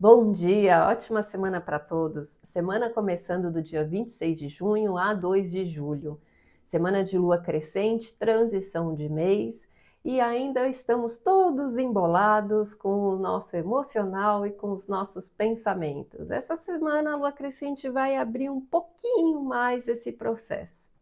Bom dia, ótima semana para todos. Semana começando do dia 26 de junho a 2 de julho. Semana de lua crescente, transição de mês e ainda estamos todos embolados com o nosso emocional e com os nossos pensamentos. Essa semana a lua crescente vai abrir um pouquinho mais esse processo.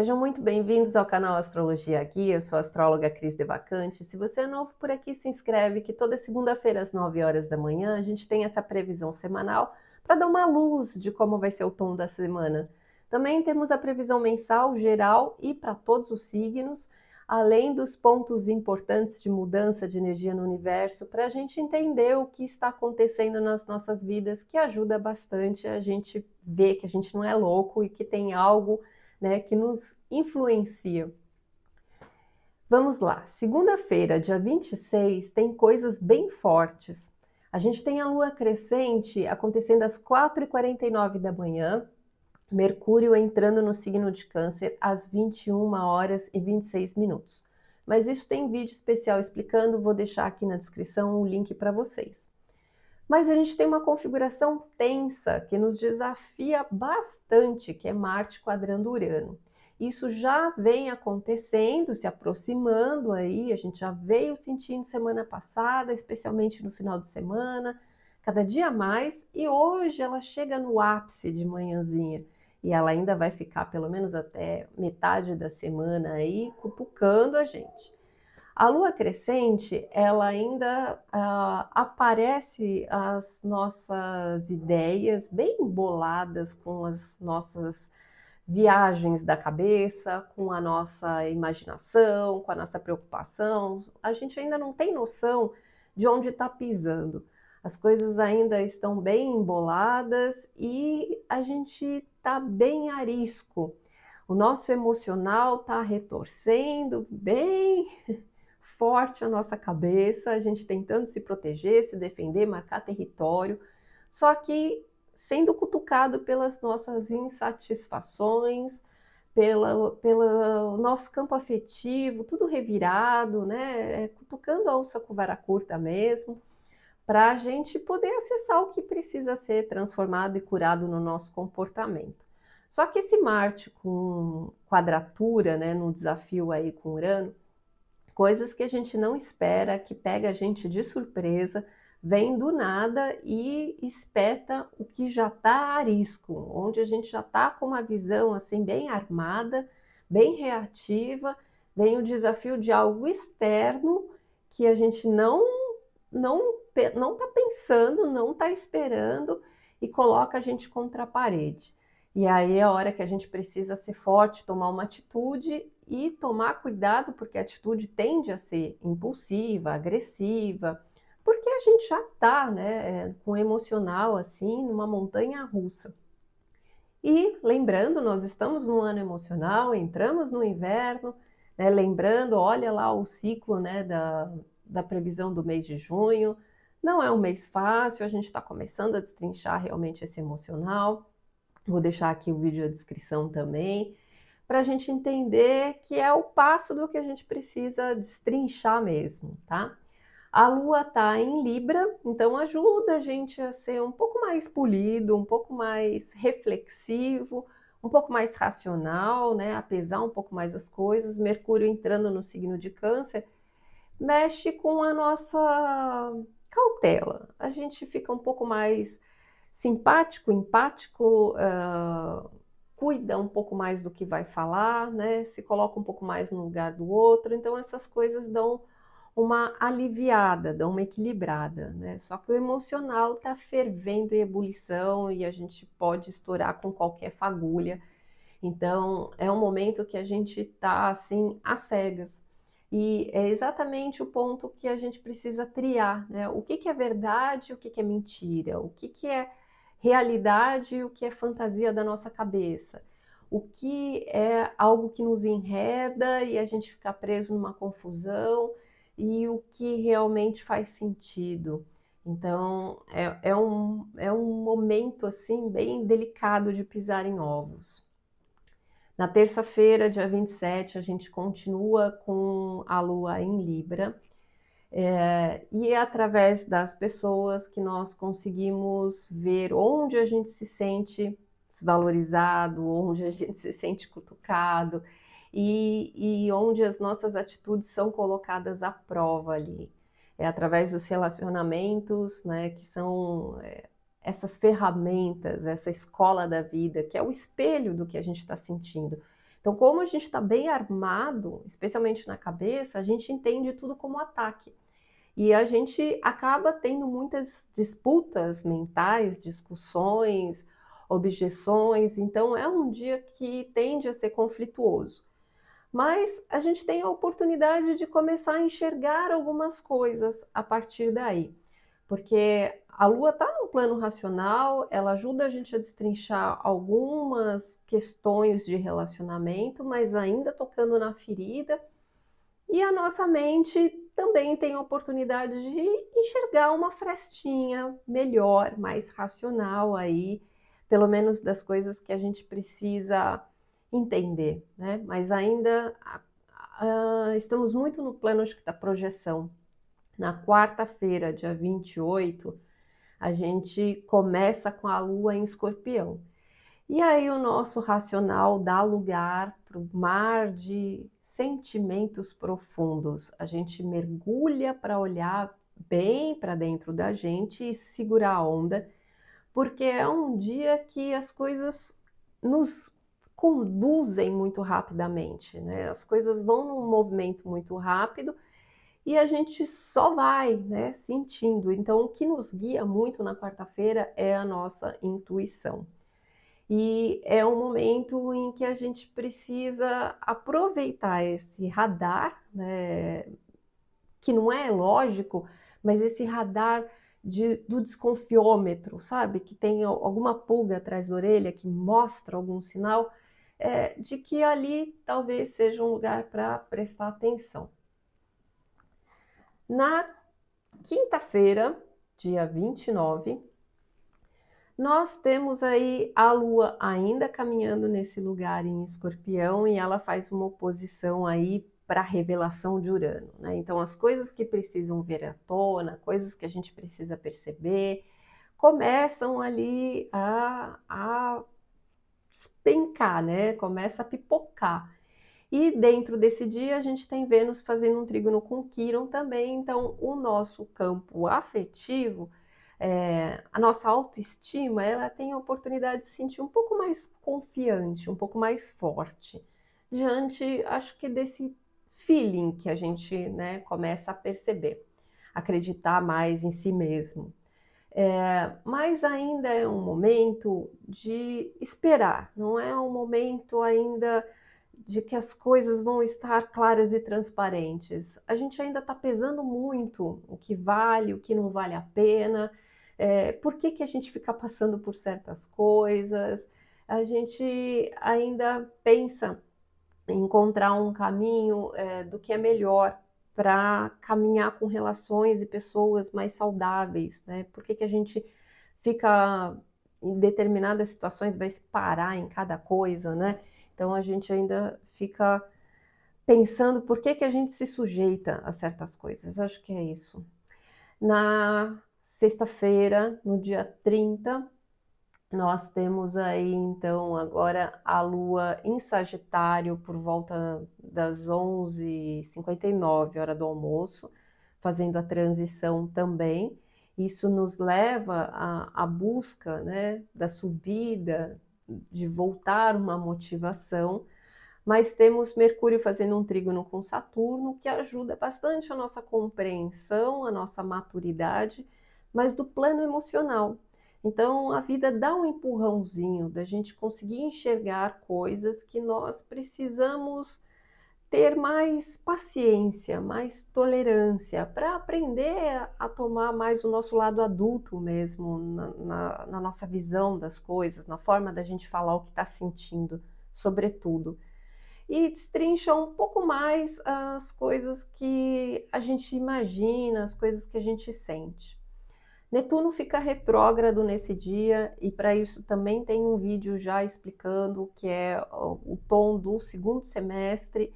Sejam muito bem-vindos ao canal Astrologia Aqui. Eu sou a astróloga Cris Devacante. Se você é novo por aqui, se inscreve que toda segunda-feira às 9 horas da manhã a gente tem essa previsão semanal para dar uma luz de como vai ser o tom da semana. Também temos a previsão mensal geral e para todos os signos, além dos pontos importantes de mudança de energia no universo, para a gente entender o que está acontecendo nas nossas vidas, que ajuda bastante a gente ver que a gente não é louco e que tem algo né, que nos influencia. Vamos lá, segunda-feira, dia 26, tem coisas bem fortes. A gente tem a lua crescente acontecendo às 4h49 da manhã, Mercúrio entrando no signo de Câncer às 21 horas e 26 minutos. Mas isso tem vídeo especial explicando, vou deixar aqui na descrição o link para vocês. Mas a gente tem uma configuração tensa que nos desafia bastante, que é Marte quadrando Urano. Isso já vem acontecendo, se aproximando aí, a gente já veio sentindo semana passada, especialmente no final de semana, cada dia mais, e hoje ela chega no ápice de manhãzinha. E ela ainda vai ficar pelo menos até metade da semana aí, cutucando a gente. A lua crescente, ela ainda uh, aparece as nossas ideias bem boladas com as nossas viagens da cabeça, com a nossa imaginação, com a nossa preocupação. A gente ainda não tem noção de onde está pisando. As coisas ainda estão bem emboladas e a gente está bem arisco. O nosso emocional está retorcendo bem forte a nossa cabeça, a gente tentando se proteger, se defender, marcar território, só que sendo cutucado pelas nossas insatisfações, pela, pelo nosso campo afetivo, tudo revirado, né? É, cutucando a onça com vara curta mesmo, para a gente poder acessar o que precisa ser transformado e curado no nosso comportamento. Só que esse Marte com quadratura, né, no desafio aí com Urano, coisas que a gente não espera, que pega a gente de surpresa, vem do nada e espeta o que já está a risco, onde a gente já está com uma visão assim bem armada, bem reativa, vem o desafio de algo externo que a gente não não não está pensando, não está esperando e coloca a gente contra a parede. E aí é a hora que a gente precisa ser forte, tomar uma atitude e tomar cuidado, porque a atitude tende a ser impulsiva, agressiva, porque a gente já está né, é, com emocional assim, numa montanha russa. E lembrando, nós estamos no ano emocional, entramos no inverno, né, lembrando, olha lá o ciclo né, da, da previsão do mês de junho. Não é um mês fácil, a gente está começando a destrinchar realmente esse emocional. Vou deixar aqui o vídeo na descrição também, para a gente entender que é o passo do que a gente precisa destrinchar mesmo, tá? A lua tá em Libra, então ajuda a gente a ser um pouco mais polido, um pouco mais reflexivo, um pouco mais racional, né? A pesar um pouco mais as coisas. Mercúrio entrando no signo de Câncer mexe com a nossa cautela. A gente fica um pouco mais simpático, empático, uh, cuida um pouco mais do que vai falar, né? Se coloca um pouco mais no lugar do outro. Então essas coisas dão uma aliviada, dão uma equilibrada, né? Só que o emocional está fervendo em ebulição e a gente pode estourar com qualquer fagulha. Então é um momento que a gente está assim às cegas. E é exatamente o ponto que a gente precisa triar, né? O que, que é verdade, o que, que é mentira, o que, que é realidade e o que é fantasia da nossa cabeça. O que é algo que nos enreda e a gente fica preso numa confusão e o que realmente faz sentido. Então é, é, um, é um momento assim bem delicado de pisar em ovos. Na terça-feira, dia 27, a gente continua com a lua em Libra. É, e é através das pessoas que nós conseguimos ver onde a gente se sente desvalorizado, onde a gente se sente cutucado e, e onde as nossas atitudes são colocadas à prova ali. É através dos relacionamentos, né, que são é, essas ferramentas, essa escola da vida, que é o espelho do que a gente está sentindo. Então, como a gente está bem armado, especialmente na cabeça, a gente entende tudo como ataque. E a gente acaba tendo muitas disputas mentais, discussões, objeções. Então, é um dia que tende a ser conflituoso. Mas a gente tem a oportunidade de começar a enxergar algumas coisas a partir daí. Porque a Lua está no plano racional, ela ajuda a gente a destrinchar algumas questões de relacionamento, mas ainda tocando na ferida. E a nossa mente também tem a oportunidade de enxergar uma frestinha melhor, mais racional aí, pelo menos das coisas que a gente precisa entender, né? Mas ainda uh, estamos muito no plano acho que da projeção. Na quarta-feira, dia 28, a gente começa com a lua em escorpião. E aí o nosso racional dá lugar para o mar de sentimentos profundos. A gente mergulha para olhar bem para dentro da gente e segurar a onda, porque é um dia que as coisas nos conduzem muito rapidamente, né? As coisas vão num movimento muito rápido e a gente só vai, né, sentindo. Então, o que nos guia muito na quarta-feira é a nossa intuição. E é um momento em que a gente precisa aproveitar esse radar, né, que não é lógico, mas esse radar de, do desconfiômetro, sabe? Que tem alguma pulga atrás da orelha que mostra algum sinal é, de que ali talvez seja um lugar para prestar atenção. Na quinta-feira, dia 29, nós temos aí a Lua ainda caminhando nesse lugar em Escorpião e ela faz uma oposição aí para a revelação de Urano. Né? Então, as coisas que precisam vir à tona, coisas que a gente precisa perceber, começam ali a, a despencar, né? começa a pipocar. E dentro desse dia a gente tem Vênus fazendo um trígono com Quiron também, então o nosso campo afetivo é, a nossa autoestima ela tem a oportunidade de se sentir um pouco mais confiante, um pouco mais forte diante, acho que desse feeling que a gente né, começa a perceber, acreditar mais em si mesmo. É, mas ainda é um momento de esperar, não é um momento ainda de que as coisas vão estar claras e transparentes. A gente ainda está pesando muito o que vale, o que não vale a pena é, por que, que a gente fica passando por certas coisas, a gente ainda pensa em encontrar um caminho é, do que é melhor para caminhar com relações e pessoas mais saudáveis, né? Por que, que a gente fica em determinadas situações vai se parar em cada coisa, né? Então a gente ainda fica pensando por que, que a gente se sujeita a certas coisas. Acho que é isso. Na Sexta-feira, no dia 30, nós temos aí então agora a lua em Sagitário por volta das 11h59, hora do almoço, fazendo a transição também. Isso nos leva à, busca né, da subida, de voltar uma motivação, mas temos Mercúrio fazendo um trígono com Saturno, que ajuda bastante a nossa compreensão, a nossa maturidade mas do plano emocional. Então a vida dá um empurrãozinho da gente conseguir enxergar coisas que nós precisamos ter mais paciência, mais tolerância para aprender a tomar mais o nosso lado adulto mesmo na, na, na nossa visão das coisas, na forma da gente falar o que está sentindo, sobretudo. E destrincha um pouco mais as coisas que a gente imagina, as coisas que a gente sente. Netuno fica retrógrado nesse dia e para isso também tem um vídeo já explicando que é o tom do segundo semestre,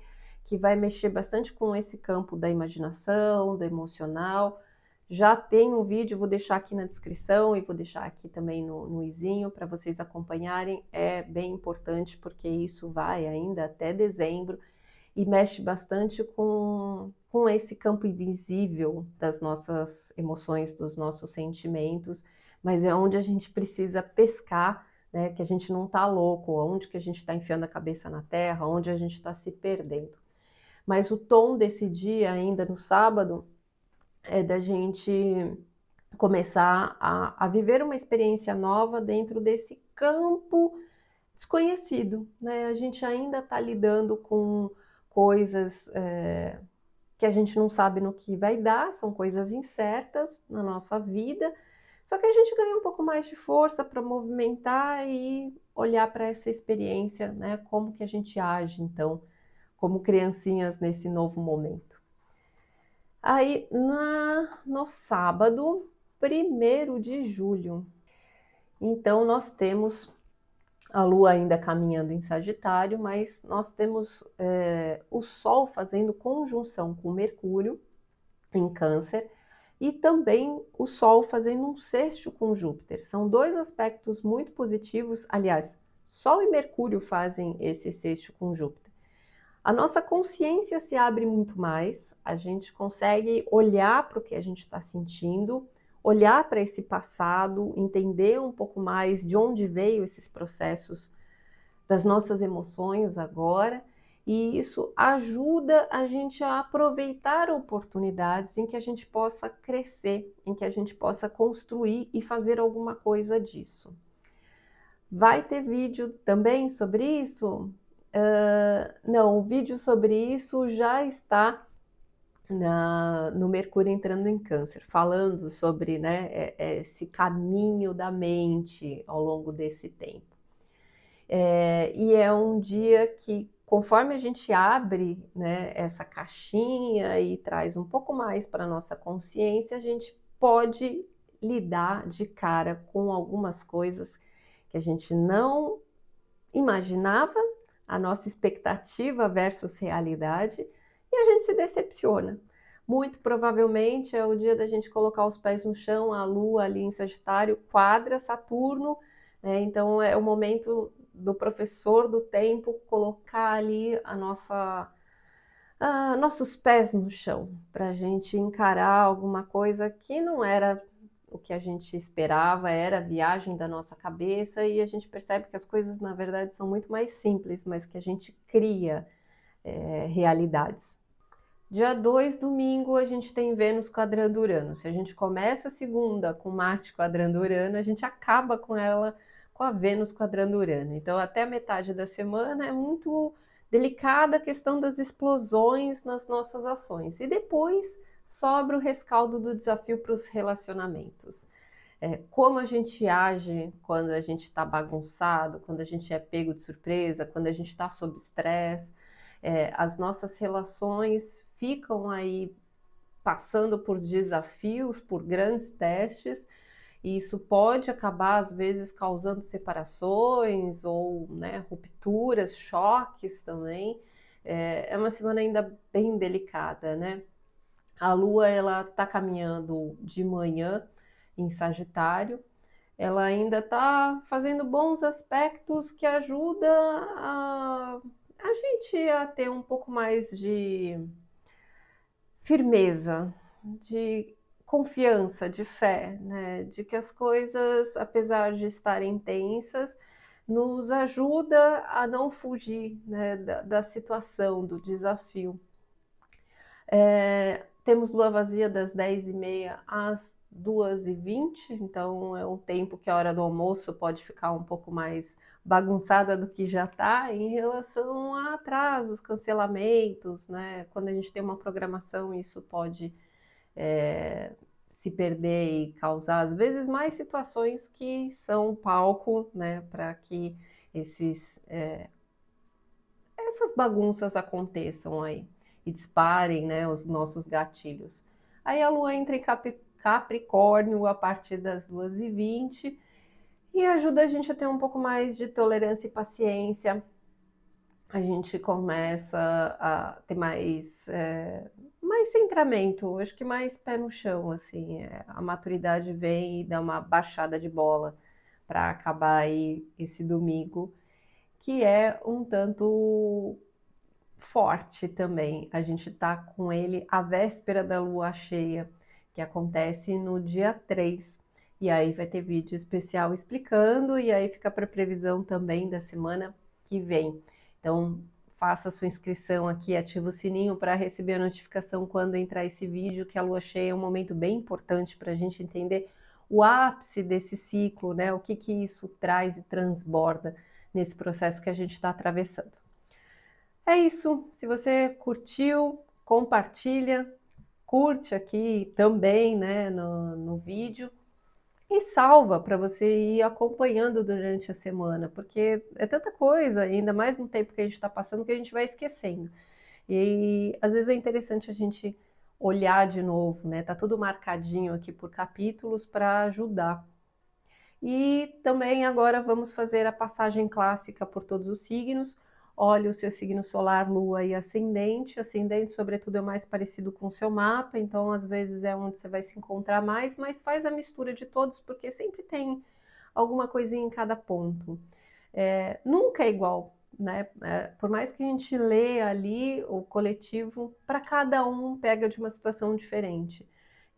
que vai mexer bastante com esse campo da imaginação, do emocional. Já tem um vídeo, vou deixar aqui na descrição e vou deixar aqui também no, no izinho para vocês acompanharem. É bem importante porque isso vai ainda até dezembro e mexe bastante com, com esse campo invisível das nossas emoções, dos nossos sentimentos, mas é onde a gente precisa pescar, né? Que a gente não está louco, onde que a gente está enfiando a cabeça na terra, onde a gente está se perdendo. Mas o tom desse dia, ainda no sábado, é da gente começar a, a viver uma experiência nova dentro desse campo desconhecido, né? A gente ainda está lidando com coisas é, que a gente não sabe no que vai dar, são coisas incertas na nossa vida, só que a gente ganha um pouco mais de força para movimentar e olhar para essa experiência, né? Como que a gente age, então, como criancinhas nesse novo momento. Aí, na, no sábado, 1 de julho, então nós temos a Lua ainda caminhando em Sagitário, mas nós temos é, o Sol fazendo conjunção com Mercúrio em Câncer e também o Sol fazendo um sexto com Júpiter. São dois aspectos muito positivos. Aliás, Sol e Mercúrio fazem esse sexto com Júpiter. A nossa consciência se abre muito mais, a gente consegue olhar para o que a gente está sentindo olhar para esse passado, entender um pouco mais de onde veio esses processos das nossas emoções agora, e isso ajuda a gente a aproveitar oportunidades em que a gente possa crescer, em que a gente possa construir e fazer alguma coisa disso. Vai ter vídeo também sobre isso? Uh, não, o vídeo sobre isso já está na, no Mercúrio entrando em Câncer, falando sobre né, é, é esse caminho da mente ao longo desse tempo. É, e é um dia que, conforme a gente abre né, essa caixinha e traz um pouco mais para a nossa consciência, a gente pode lidar de cara com algumas coisas que a gente não imaginava, a nossa expectativa versus realidade, e a gente se decepciona. Muito provavelmente é o dia da gente colocar os pés no chão, a lua ali em Sagitário quadra Saturno, né? então é o momento do professor do tempo colocar ali a nossa nossos pés no chão para a gente encarar alguma coisa que não era o que a gente esperava, era a viagem da nossa cabeça e a gente percebe que as coisas na verdade são muito mais simples, mas que a gente cria é, realidades. Dia 2, domingo, a gente tem Vênus quadrando Urano. Se a gente começa a segunda com Marte quadrando Urano, a gente acaba com ela com a Vênus quadrando Urano. Então, até a metade da semana é muito delicada a questão das explosões nas nossas ações. E depois sobra o rescaldo do desafio para os relacionamentos. É, como a gente age quando a gente está bagunçado, quando a gente é pego de surpresa, quando a gente está sob estresse. É, as nossas relações ficam aí passando por desafios, por grandes testes, e isso pode acabar, às vezes, causando separações ou né, rupturas, choques também. É, é uma semana ainda bem delicada, né? A Lua, ela está caminhando de manhã em Sagitário, ela ainda está fazendo bons aspectos que ajudam a, a gente a ter um pouco mais de firmeza, de confiança, de fé, né? de que as coisas, apesar de estarem tensas, nos ajuda a não fugir né, da, da, situação, do desafio. É, temos lua vazia das 10h30 às 2h20, então é um tempo que a hora do almoço pode ficar um pouco mais bagunçada do que já está em relação a atrasos, cancelamentos, né? Quando a gente tem uma programação, isso pode é, se perder e causar, às vezes, mais situações que são palco, né? Para que esses, é, essas bagunças aconteçam aí e disparem, né? Os nossos gatilhos. Aí a lua entra em Cap Capricórnio a partir das 2h20 e ajuda a gente a ter um pouco mais de tolerância e paciência. A gente começa a ter mais, é, mais centramento, acho que mais pé no chão, assim. É, a maturidade vem e dá uma baixada de bola para acabar aí esse domingo, que é um tanto forte também. A gente tá com ele à véspera da lua cheia, que acontece no dia 3 e aí vai ter vídeo especial explicando, e aí fica para previsão também da semana que vem. Então, faça sua inscrição aqui, ativa o sininho para receber a notificação quando entrar esse vídeo, que a lua cheia é um momento bem importante para a gente entender o ápice desse ciclo, né? O que, que isso traz e transborda nesse processo que a gente está atravessando. É isso. Se você curtiu, compartilha, curte aqui também, né, no, no vídeo e salva para você ir acompanhando durante a semana, porque é tanta coisa, ainda mais no tempo que a gente está passando, que a gente vai esquecendo. E às vezes é interessante a gente olhar de novo, né? Tá tudo marcadinho aqui por capítulos para ajudar. E também agora vamos fazer a passagem clássica por todos os signos olha o seu signo solar, lua e ascendente. Ascendente, sobretudo, é mais parecido com o seu mapa, então às vezes é onde você vai se encontrar mais, mas faz a mistura de todos, porque sempre tem alguma coisinha em cada ponto. É, nunca é igual, né? É, por mais que a gente lê ali o coletivo, para cada um pega de uma situação diferente.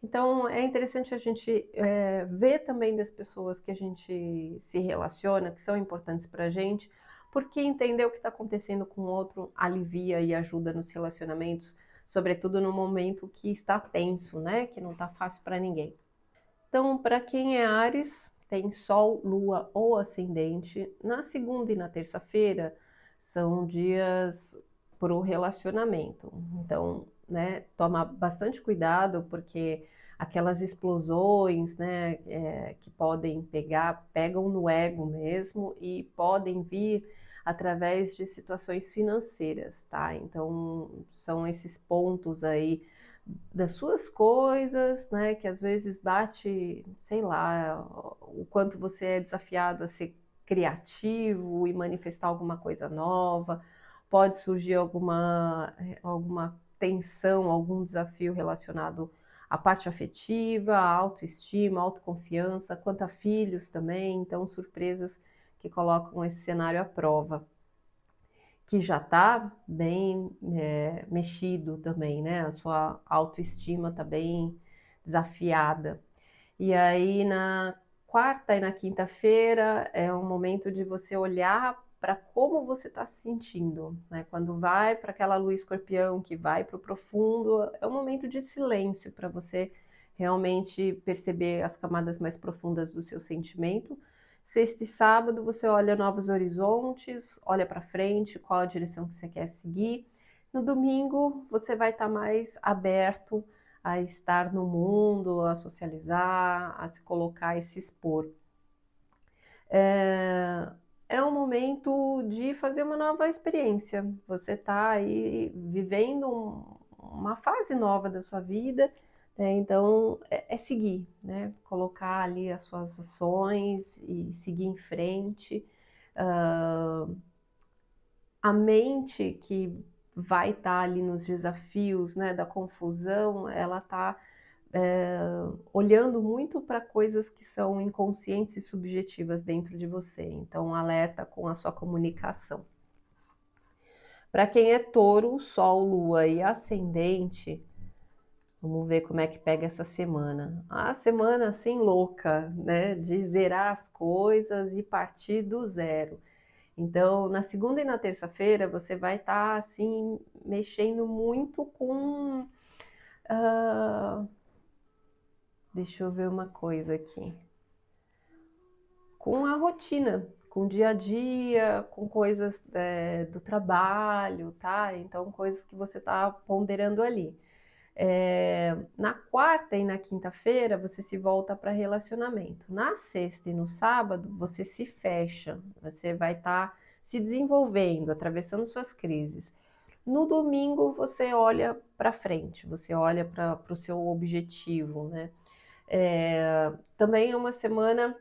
Então é interessante a gente é, ver também das pessoas que a gente se relaciona, que são importantes para a gente, porque entender o que está acontecendo com o outro alivia e ajuda nos relacionamentos, sobretudo no momento que está tenso, né? Que não está fácil para ninguém. Então, para quem é Ares, tem Sol, Lua ou Ascendente, na segunda e na terça-feira são dias para o relacionamento. Então, né, toma bastante cuidado porque aquelas explosões, né, é, que podem pegar, pegam no ego mesmo e podem vir através de situações financeiras, tá? Então, são esses pontos aí das suas coisas, né, que às vezes bate, sei lá, o quanto você é desafiado a ser criativo e manifestar alguma coisa nova, pode surgir alguma, alguma tensão, algum desafio relacionado à parte afetiva, à autoestima, autoconfiança, quanto a filhos também, então surpresas que colocam esse cenário à prova, que já está bem é, mexido também, né? A sua autoestima está bem desafiada. E aí na quarta e na quinta-feira é um momento de você olhar para como você está se sentindo, né? Quando vai para aquela lua escorpião que vai para o profundo, é um momento de silêncio para você realmente perceber as camadas mais profundas do seu sentimento Sexta e sábado você olha novos horizontes, olha para frente, qual a direção que você quer seguir. No domingo você vai estar tá mais aberto a estar no mundo, a socializar, a se colocar e se expor. É, é um momento de fazer uma nova experiência. Você está aí vivendo um, uma fase nova da sua vida é, então, é, é, seguir, né? Colocar ali as suas ações e seguir em frente. Uh, a mente que vai estar tá ali nos desafios, né, da confusão, ela está é, olhando muito para coisas que são inconscientes e subjetivas dentro de você. Então, alerta com a sua comunicação. Para quem é touro, sol, lua e ascendente, Vamos ver como é que pega essa semana. A semana assim louca, né? De zerar as coisas e partir do zero. Então, na segunda e na terça-feira, você vai estar tá, assim, mexendo muito com. Uh... Deixa eu ver uma coisa aqui. Com a rotina, com o dia a dia, com coisas é, do trabalho, tá? Então, coisas que você está ponderando ali. É, na quarta e na quinta-feira você se volta para relacionamento. Na sexta e no sábado você se fecha, você vai estar tá se desenvolvendo, atravessando suas crises. No domingo você olha para frente, você olha para o seu objetivo, né? É, também é uma semana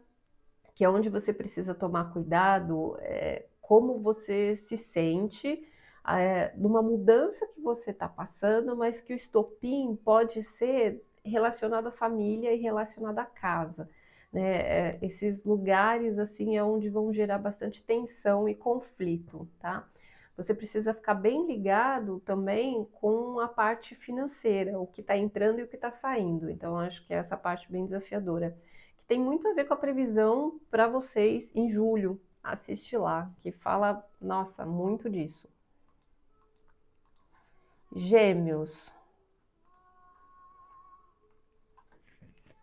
que é onde você precisa tomar cuidado é, como você se sente é, numa mudança que você está passando, mas que o estopim pode ser relacionado à família e relacionado à casa. Né? É, esses lugares assim é onde vão gerar bastante tensão e conflito, tá? Você precisa ficar bem ligado também com a parte financeira, o que está entrando e o que está saindo. Então, acho que é essa parte bem desafiadora, que tem muito a ver com a previsão para vocês em julho. Assiste lá, que fala, nossa, muito disso. Gêmeos.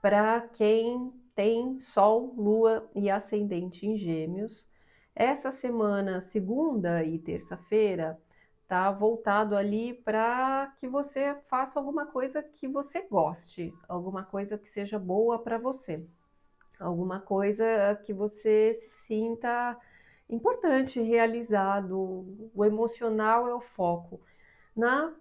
Para quem tem Sol, Lua e Ascendente em Gêmeos, essa semana, segunda e terça-feira, tá voltado ali para que você faça alguma coisa que você goste, alguma coisa que seja boa para você, alguma coisa que você se sinta importante, realizado. O emocional é o foco. Na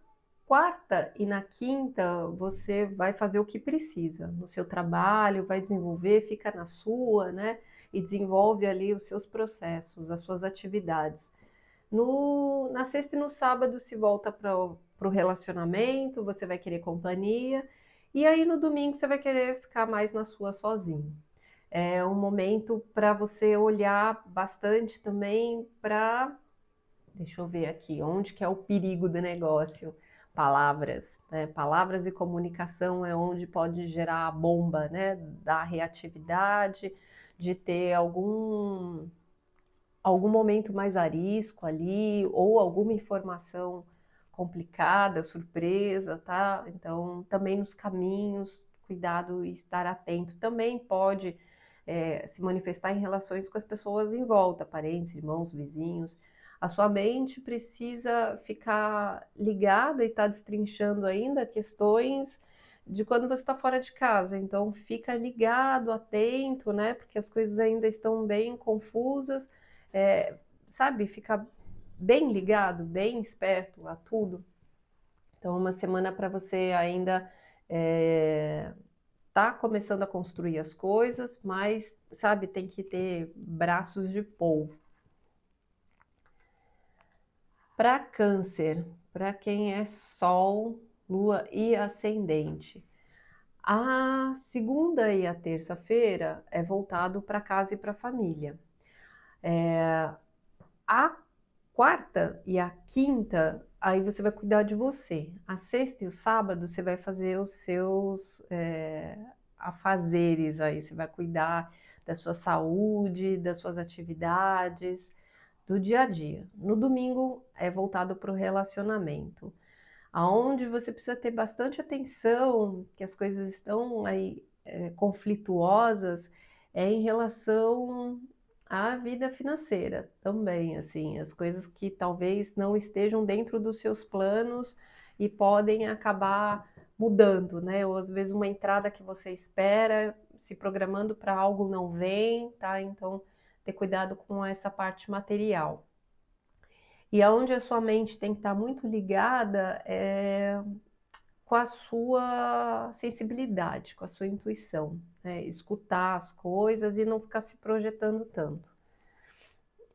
quarta e na quinta, você vai fazer o que precisa no seu trabalho, vai desenvolver, fica na sua, né? e desenvolve ali os seus processos, as suas atividades. No, na sexta e no sábado se volta para o relacionamento, você vai querer companhia, e aí no domingo você vai querer ficar mais na sua sozinho. É um momento para você olhar bastante também para. Deixa eu ver aqui, onde que é o perigo do negócio? Palavras. Né? Palavras e comunicação é onde pode gerar a bomba né? da reatividade, de ter algum algum momento mais arisco ali ou alguma informação complicada, surpresa, tá? Então, também nos caminhos, cuidado e estar atento. Também pode é, se manifestar em relações com as pessoas em volta, parentes, irmãos, vizinhos. A sua mente precisa ficar ligada e estar tá destrinchando ainda questões de quando você está fora de casa. Então fica ligado, atento, né? Porque as coisas ainda estão bem confusas. É, sabe, fica bem ligado, bem esperto a tudo. Então, uma semana para você ainda é, tá começando a construir as coisas, mas sabe, tem que ter braços de polvo. Para câncer, para quem é sol, lua e ascendente. A segunda e a terça-feira é voltado para casa e para família. É, a quarta e a quinta, aí você vai cuidar de você. A sexta e o sábado você vai fazer os seus é, afazeres aí, você vai cuidar da sua saúde, das suas atividades, do dia a dia. No domingo é voltado para o relacionamento aonde você precisa ter bastante atenção, que as coisas estão aí é, conflituosas, é em relação à vida financeira também, assim, as coisas que talvez não estejam dentro dos seus planos e podem acabar mudando, né? Ou às vezes uma entrada que você espera, se programando para algo não vem, tá? Então, ter cuidado com essa parte material. E aonde a sua mente tem que estar muito ligada é com a sua sensibilidade, com a sua intuição, né? escutar as coisas e não ficar se projetando tanto.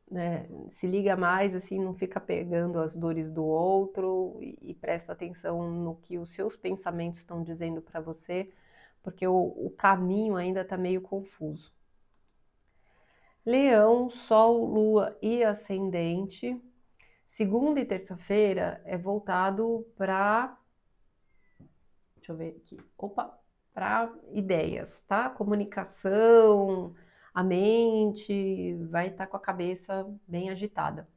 Né? Se liga mais, assim, não fica pegando as dores do outro e, e presta atenção no que os seus pensamentos estão dizendo para você, porque o, o caminho ainda está meio confuso. Leão, Sol, Lua e Ascendente Segunda e terça-feira é voltado para. Deixa eu ver aqui. Opa! Para ideias, tá? Comunicação, a mente vai estar tá com a cabeça bem agitada.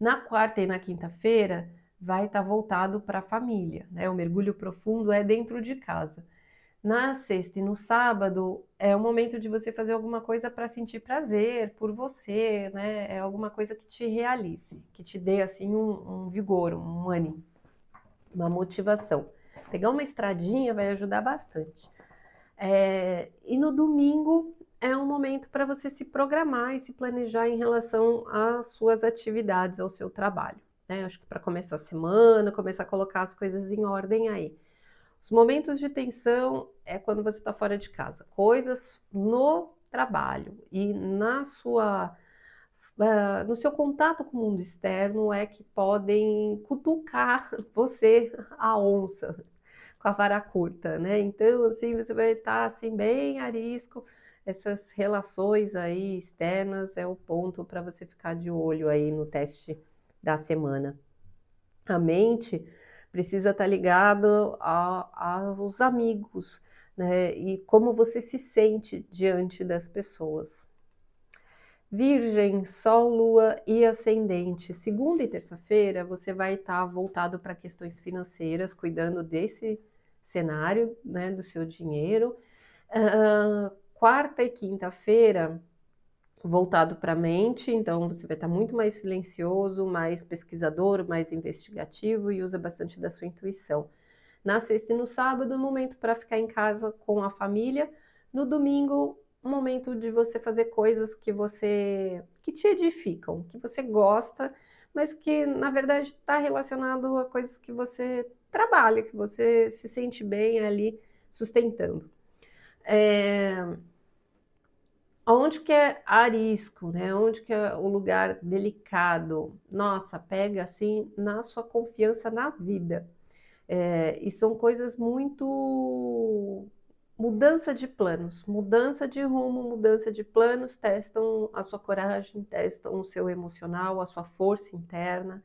Na quarta e na quinta-feira vai estar tá voltado para a família, né? O mergulho profundo é dentro de casa. Na sexta e no sábado é o momento de você fazer alguma coisa para sentir prazer por você, né? É alguma coisa que te realize, que te dê assim um, um vigor, um ânimo, uma motivação. Pegar uma estradinha vai ajudar bastante. É, e no domingo é um momento para você se programar e se planejar em relação às suas atividades, ao seu trabalho. Né? Acho que para começar a semana, começar a colocar as coisas em ordem aí. Os momentos de tensão é quando você está fora de casa. Coisas no trabalho e na sua uh, no seu contato com o mundo externo é que podem cutucar você a onça com a vara curta, né? Então assim você vai estar tá, assim bem arisco. Essas relações aí externas é o ponto para você ficar de olho aí no teste da semana. A mente precisa estar tá ligado aos amigos, né? E como você se sente diante das pessoas. Virgem, Sol, Lua e Ascendente. Segunda e terça-feira você vai estar voltado para questões financeiras, cuidando desse cenário, né, do seu dinheiro. Uh, quarta e quinta-feira voltado para a mente, então você vai estar muito mais silencioso, mais pesquisador, mais investigativo e usa bastante da sua intuição. Na sexta e no sábado, momento para ficar em casa com a família. No domingo, um momento de você fazer coisas que você que te edificam, que você gosta, mas que na verdade está relacionado a coisas que você trabalha, que você se sente bem ali sustentando. É, Onde que é arisco, né? Onde que é o lugar delicado? Nossa, pega assim na sua confiança na vida. É, e são coisas muito mudança de planos, mudança de rumo, mudança de planos, testam a sua coragem, testam o seu emocional, a sua força interna.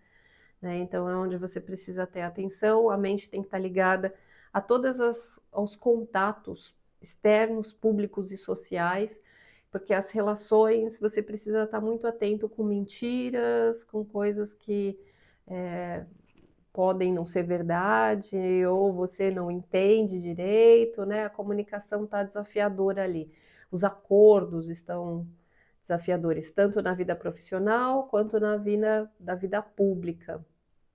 Né? Então é onde você precisa ter atenção, a mente tem que estar ligada a todos os contatos externos, públicos e sociais porque as relações você precisa estar muito atento com mentiras, com coisas que é, podem não ser verdade, ou você não entende direito, né? A comunicação está desafiadora ali. Os acordos estão desafiadores, tanto na vida profissional quanto na vida da vida pública.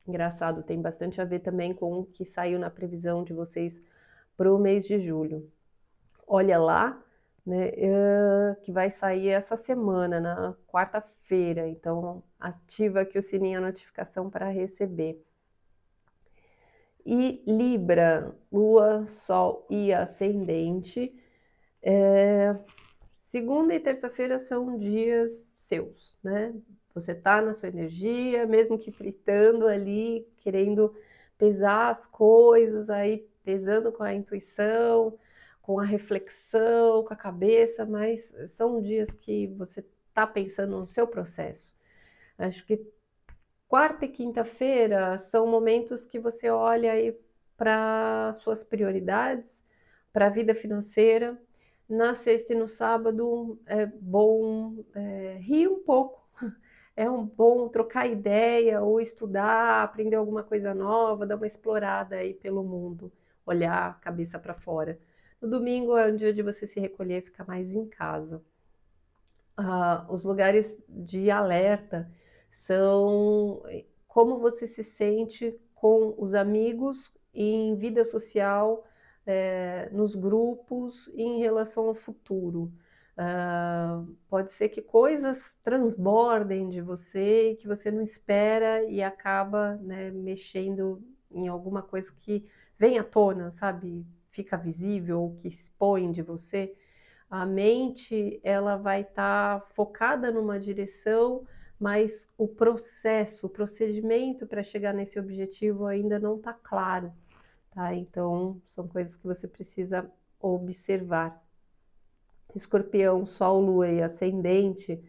Engraçado, tem bastante a ver também com o que saiu na previsão de vocês para o mês de julho. Olha lá, né, que vai sair essa semana, na quarta-feira. Então, ativa aqui o sininho a notificação para receber. E Libra, Lua, Sol e Ascendente. É, segunda e terça-feira são dias seus, né? Você tá na sua energia, mesmo que fritando ali, querendo pesar as coisas, aí pesando com a intuição, com a reflexão, com a cabeça, mas são dias que você está pensando no seu processo. Acho que quarta e quinta-feira são momentos que você olha aí para suas prioridades, para a vida financeira. Na sexta e no sábado é bom é, rir um pouco, é um bom trocar ideia ou estudar, aprender alguma coisa nova, dar uma explorada aí pelo mundo, olhar cabeça para fora. No domingo é um dia de você se recolher e ficar mais em casa. Ah, os lugares de alerta são como você se sente com os amigos em vida social, é, nos grupos e em relação ao futuro. Uh, pode ser que coisas transbordem de você que você não espera e acaba né, mexendo em alguma coisa que vem à tona, sabe? fica visível ou que expõe de você, a mente ela vai estar tá focada numa direção, mas o processo, o procedimento para chegar nesse objetivo ainda não está claro, tá? Então são coisas que você precisa observar. Escorpião, Sol, Lua e Ascendente,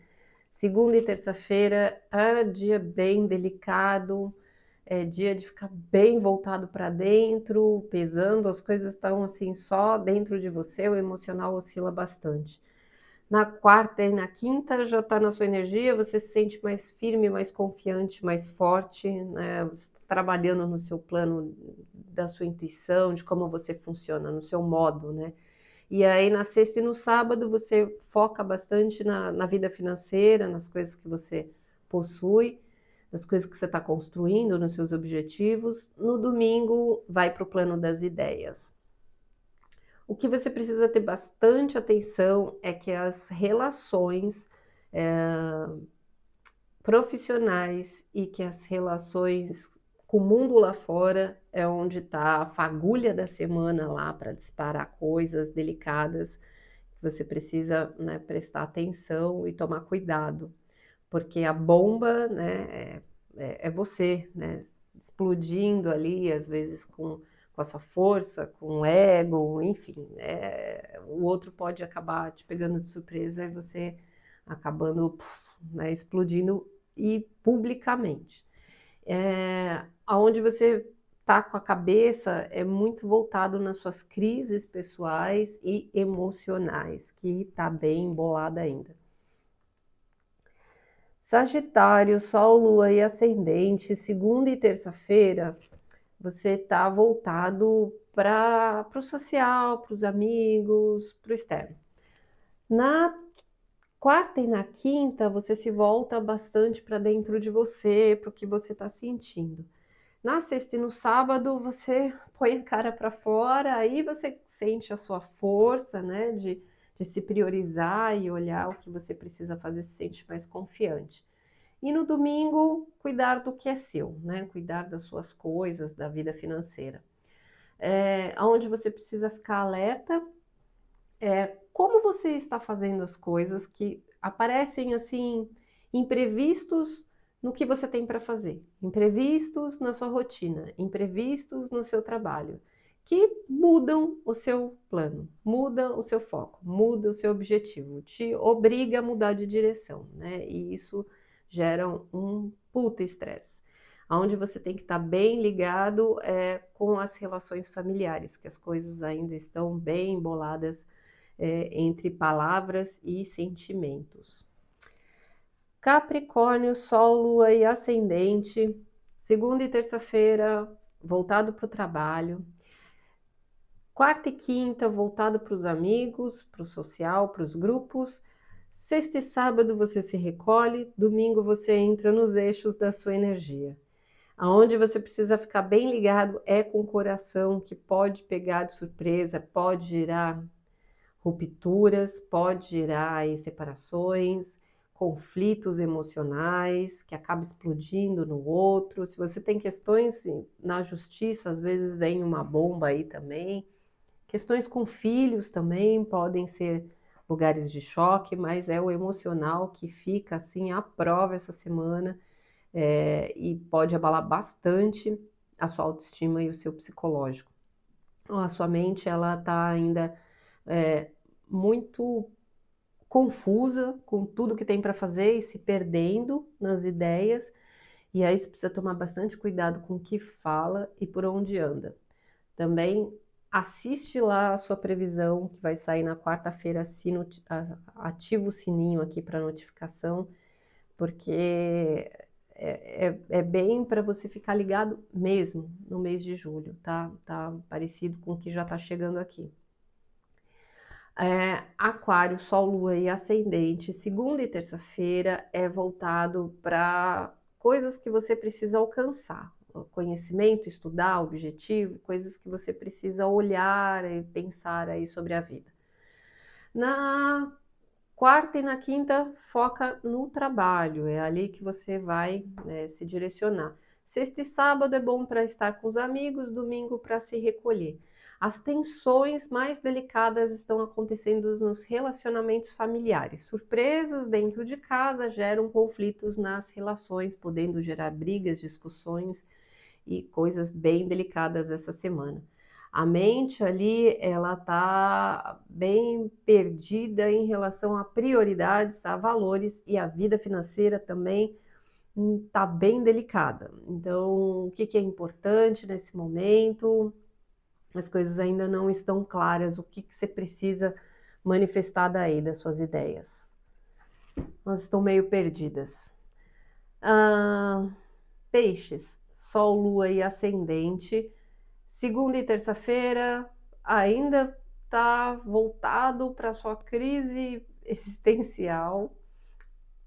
segunda e terça-feira é dia bem delicado, é dia de ficar bem voltado para dentro, pesando, as coisas estão assim só dentro de você, o emocional oscila bastante. Na quarta e na quinta já está na sua energia, você se sente mais firme, mais confiante, mais forte, né? Está trabalhando no seu plano da sua intuição, de como você funciona, no seu modo, né? E aí na sexta e no sábado você foca bastante na, na vida financeira, nas coisas que você possui das coisas que você está construindo, nos seus objetivos. No domingo, vai para o plano das ideias. O que você precisa ter bastante atenção é que as relações é, profissionais e que as relações com o mundo lá fora é onde está a fagulha da semana lá para disparar coisas delicadas que você precisa né, prestar atenção e tomar cuidado, porque a bomba né, é, é, é você, né, explodindo ali, às vezes com, com a sua força, com o ego, enfim, é, o outro pode acabar te pegando de surpresa e você acabando né, explodindo e publicamente. É, aonde você está com a cabeça é muito voltado nas suas crises pessoais e emocionais, que está bem embolada ainda. Sagitário, Sol, Lua e Ascendente, segunda e terça-feira, você está voltado para o social, para os amigos, para o externo. Na quarta e na quinta, você se volta bastante para dentro de você, para o que você está sentindo. Na sexta e no sábado, você põe a cara para fora, aí você sente a sua força, né, de, de se priorizar e olhar o que você precisa fazer, se sente mais confiante. E no domingo, cuidar do que é seu, né, cuidar das suas coisas, da vida financeira. É, onde você precisa ficar alerta é, como você está fazendo as coisas que aparecem assim imprevistos no que você tem para fazer, imprevistos na sua rotina, imprevistos no seu trabalho, que mudam o seu plano, muda o seu foco, muda o seu objetivo, te obriga a mudar de direção, né? E isso gera um puta estresse. Onde você tem que estar tá bem ligado é, com as relações familiares, que as coisas ainda estão bem emboladas é, entre palavras e sentimentos. Capricórnio, Sol, Lua e Ascendente, segunda e terça-feira, voltado para o trabalho. Quarta e quinta, voltado para os amigos, para o social, para os grupos. Sexta e sábado você se recolhe, domingo você entra nos eixos da sua energia. Aonde você precisa ficar bem ligado é com o coração, que pode pegar de surpresa, pode girar Rupturas pode gerar aí separações, conflitos emocionais que acabam explodindo no outro. Se você tem questões na justiça, às vezes vem uma bomba aí também. Questões com filhos também podem ser lugares de choque, mas é o emocional que fica assim à prova essa semana é, e pode abalar bastante a sua autoestima e o seu psicológico. A sua mente ela está ainda é, muito confusa com tudo que tem para fazer e se perdendo nas ideias. E aí você precisa tomar bastante cuidado com o que fala e por onde anda. Também assiste lá a sua previsão, que vai sair na quarta-feira, ativa o sininho aqui para notificação, porque é, é, é bem para você ficar ligado mesmo no mês de julho, tá? Tá parecido com o que já está chegando aqui. É, aquário, Sol, Lua e Ascendente, segunda e terça-feira é voltado para coisas que você precisa alcançar, conhecimento, estudar, objetivo, coisas que você precisa olhar e pensar aí sobre a vida. Na quarta e na quinta, foca no trabalho, é ali que você vai né, se direcionar. Sexta e sábado é bom para estar com os amigos, domingo para se recolher. As tensões mais delicadas estão acontecendo nos relacionamentos familiares. Surpresas dentro de casa geram conflitos nas relações, podendo gerar brigas, discussões e coisas bem delicadas essa semana. A mente ali, ela tá bem perdida em relação a prioridades, a valores e a vida financeira também está bem delicada. Então, o que, que é importante nesse momento? as coisas ainda não estão claras, o que, que você precisa manifestar daí, das suas ideias. Elas estão meio perdidas. Ah, peixes, Sol, Lua e Ascendente. Segunda e terça-feira ainda está voltado para sua crise existencial.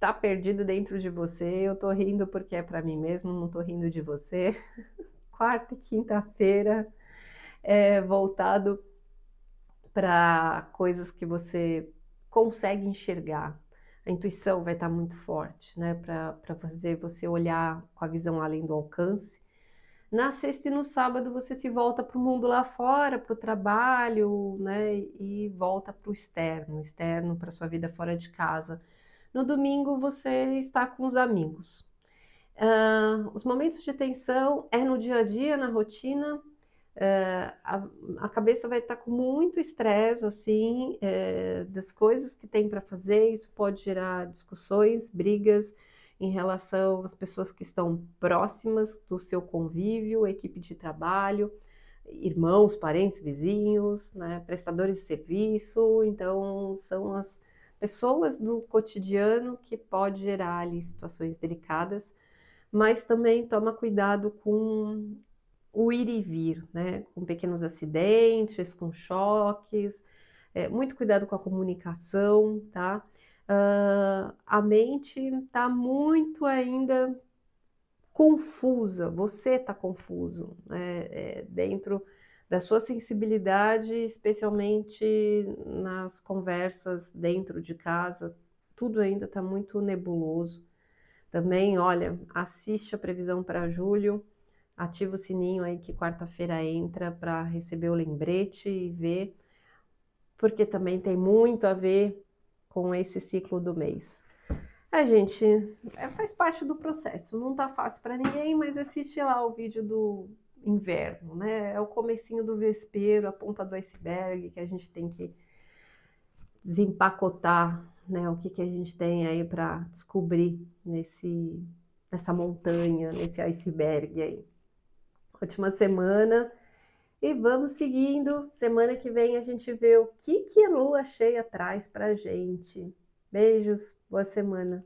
Tá perdido dentro de você. Eu tô rindo porque é para mim mesmo, não tô rindo de você. Quarta e quinta-feira é, voltado para coisas que você consegue enxergar. A intuição vai estar muito forte, né? Para fazer você olhar com a visão além do alcance. Na sexta e no sábado você se volta para o mundo lá fora, para o trabalho, né? E volta para o externo, externo para sua vida fora de casa. No domingo você está com os amigos. Uh, os momentos de tensão é no dia a dia, na rotina. Uh, a, a, cabeça vai estar com muito estresse, assim, uh, das coisas que tem para fazer. Isso pode gerar discussões, brigas em relação às pessoas que estão próximas do seu convívio, equipe de trabalho, irmãos, parentes, vizinhos, né, prestadores de serviço. Então, são as pessoas do cotidiano que pode gerar ali situações delicadas, mas também toma cuidado com o ir e vir, né, com pequenos acidentes, com choques, é, muito cuidado com a comunicação, tá? Uh, a mente está muito ainda confusa, você está confuso né? É, dentro da sua sensibilidade, especialmente nas conversas dentro de casa, tudo ainda está muito nebuloso. Também, olha, assiste a previsão para julho, ativa o sininho aí que quarta-feira entra para receber o lembrete e ver, porque também tem muito a ver com esse ciclo do mês. A é, gente, é, faz parte do processo, não tá fácil para ninguém, mas assiste lá o vídeo do inverno, né? É o comecinho do vespeiro, a ponta do iceberg que a gente tem que desempacotar, né? O que, que a gente tem aí para descobrir nesse nessa montanha, nesse iceberg aí. Ótima semana. E vamos seguindo. Semana que vem a gente vê o que, que a lua cheia traz pra gente. Beijos, boa semana.